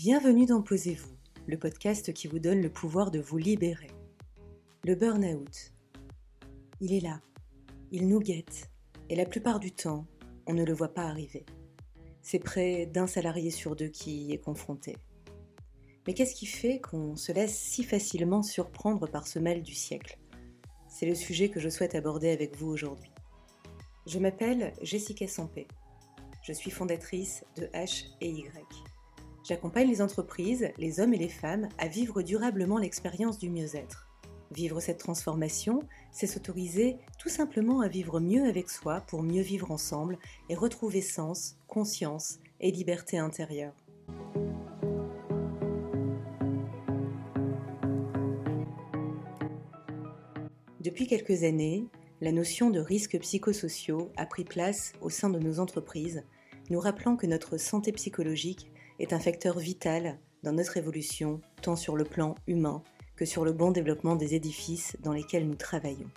Bienvenue dans Posez-vous, le podcast qui vous donne le pouvoir de vous libérer. Le burn-out. Il est là, il nous guette, et la plupart du temps, on ne le voit pas arriver. C'est près d'un salarié sur deux qui y est confronté. Mais qu'est-ce qui fait qu'on se laisse si facilement surprendre par ce mal du siècle? C'est le sujet que je souhaite aborder avec vous aujourd'hui. Je m'appelle Jessica Sampé. Je suis fondatrice de H et Y. J'accompagne les entreprises, les hommes et les femmes à vivre durablement l'expérience du mieux-être. Vivre cette transformation, c'est s'autoriser tout simplement à vivre mieux avec soi pour mieux vivre ensemble et retrouver sens, conscience et liberté intérieure. Depuis quelques années, la notion de risques psychosociaux a pris place au sein de nos entreprises, nous rappelant que notre santé psychologique est un facteur vital dans notre évolution, tant sur le plan humain que sur le bon développement des édifices dans lesquels nous travaillons.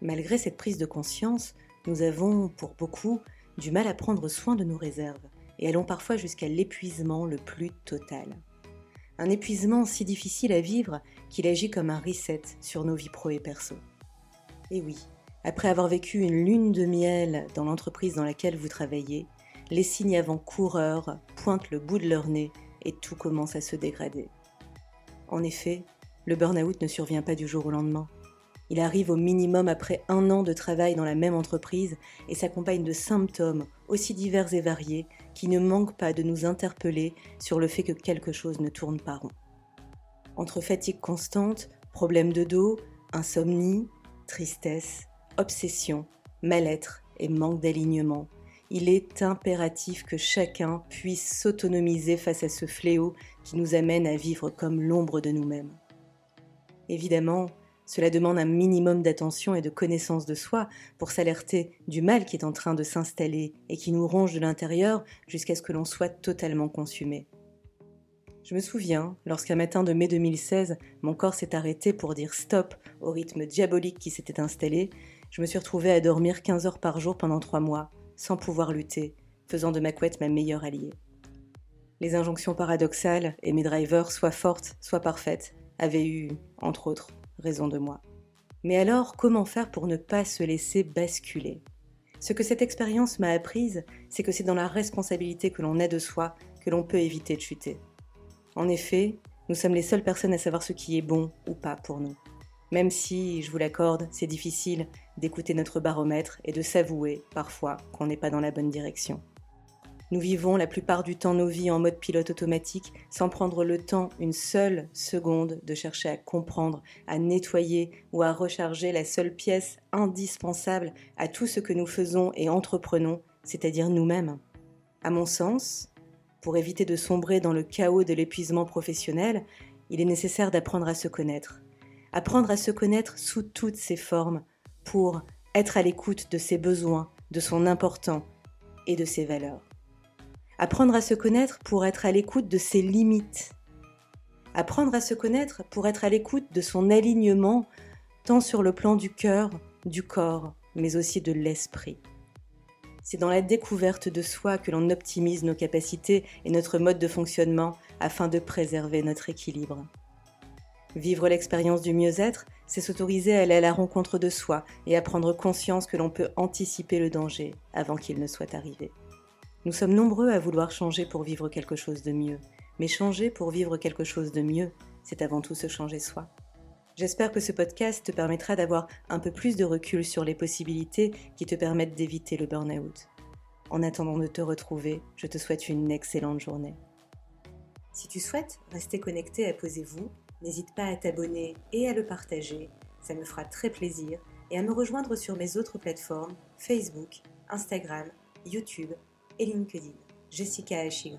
Malgré cette prise de conscience, nous avons, pour beaucoup, du mal à prendre soin de nos réserves et allons parfois jusqu'à l'épuisement le plus total. Un épuisement si difficile à vivre qu'il agit comme un reset sur nos vies pro et perso. Et oui, après avoir vécu une lune de miel dans l'entreprise dans laquelle vous travaillez, les signes avant-coureurs pointent le bout de leur nez et tout commence à se dégrader. En effet, le burn-out ne survient pas du jour au lendemain. Il arrive au minimum après un an de travail dans la même entreprise et s'accompagne de symptômes aussi divers et variés qui ne manquent pas de nous interpeller sur le fait que quelque chose ne tourne pas rond. Entre fatigue constante, problèmes de dos, insomnie, tristesse, obsession, mal-être et manque d'alignement, il est impératif que chacun puisse s'autonomiser face à ce fléau qui nous amène à vivre comme l'ombre de nous-mêmes. Évidemment, cela demande un minimum d'attention et de connaissance de soi pour s'alerter du mal qui est en train de s'installer et qui nous ronge de l'intérieur jusqu'à ce que l'on soit totalement consumé. Je me souviens, lorsqu'un matin de mai 2016, mon corps s'est arrêté pour dire stop au rythme diabolique qui s'était installé, je me suis retrouvée à dormir 15 heures par jour pendant trois mois, sans pouvoir lutter, faisant de ma couette ma meilleure alliée. Les injonctions paradoxales et mes drivers, soit fortes, soit parfaites, avaient eu, entre autres, raison de moi. Mais alors, comment faire pour ne pas se laisser basculer? Ce que cette expérience m'a apprise, c'est que c'est dans la responsabilité que l'on a de soi que l'on peut éviter de chuter. En effet, nous sommes les seules personnes à savoir ce qui est bon ou pas pour nous. Même si, je vous l'accorde, c'est difficile d'écouter notre baromètre et de s'avouer, parfois, qu'on n'est pas dans la bonne direction. Nous vivons la plupart du temps nos vies en mode pilote automatique sans prendre le temps une seule seconde de chercher à comprendre, à nettoyer ou à recharger la seule pièce indispensable à tout ce que nous faisons et entreprenons, c'est-à-dire nous-mêmes. À mon sens, pour éviter de sombrer dans le chaos de l'épuisement professionnel, il est nécessaire d'apprendre à se connaître, apprendre à se connaître sous toutes ses formes pour être à l'écoute de ses besoins, de son important et de ses valeurs. Apprendre à se connaître pour être à l'écoute de ses limites. Apprendre à se connaître pour être à l'écoute de son alignement, tant sur le plan du cœur, du corps, mais aussi de l'esprit. C'est dans la découverte de soi que l'on optimise nos capacités et notre mode de fonctionnement afin de préserver notre équilibre. Vivre l'expérience du mieux-être, c'est s'autoriser à aller à la rencontre de soi et à prendre conscience que l'on peut anticiper le danger avant qu'il ne soit arrivé. Nous sommes nombreux à vouloir changer pour vivre quelque chose de mieux, mais changer pour vivre quelque chose de mieux, c'est avant tout se changer soi. J'espère que ce podcast te permettra d'avoir un peu plus de recul sur les possibilités qui te permettent d'éviter le burn-out. En attendant de te retrouver, je te souhaite une excellente journée. Si tu souhaites rester connecté à Posez-vous, N'hésite pas à t'abonner et à le partager, ça me fera très plaisir, et à me rejoindre sur mes autres plateformes Facebook, Instagram, YouTube et LinkedIn. Jessica HY.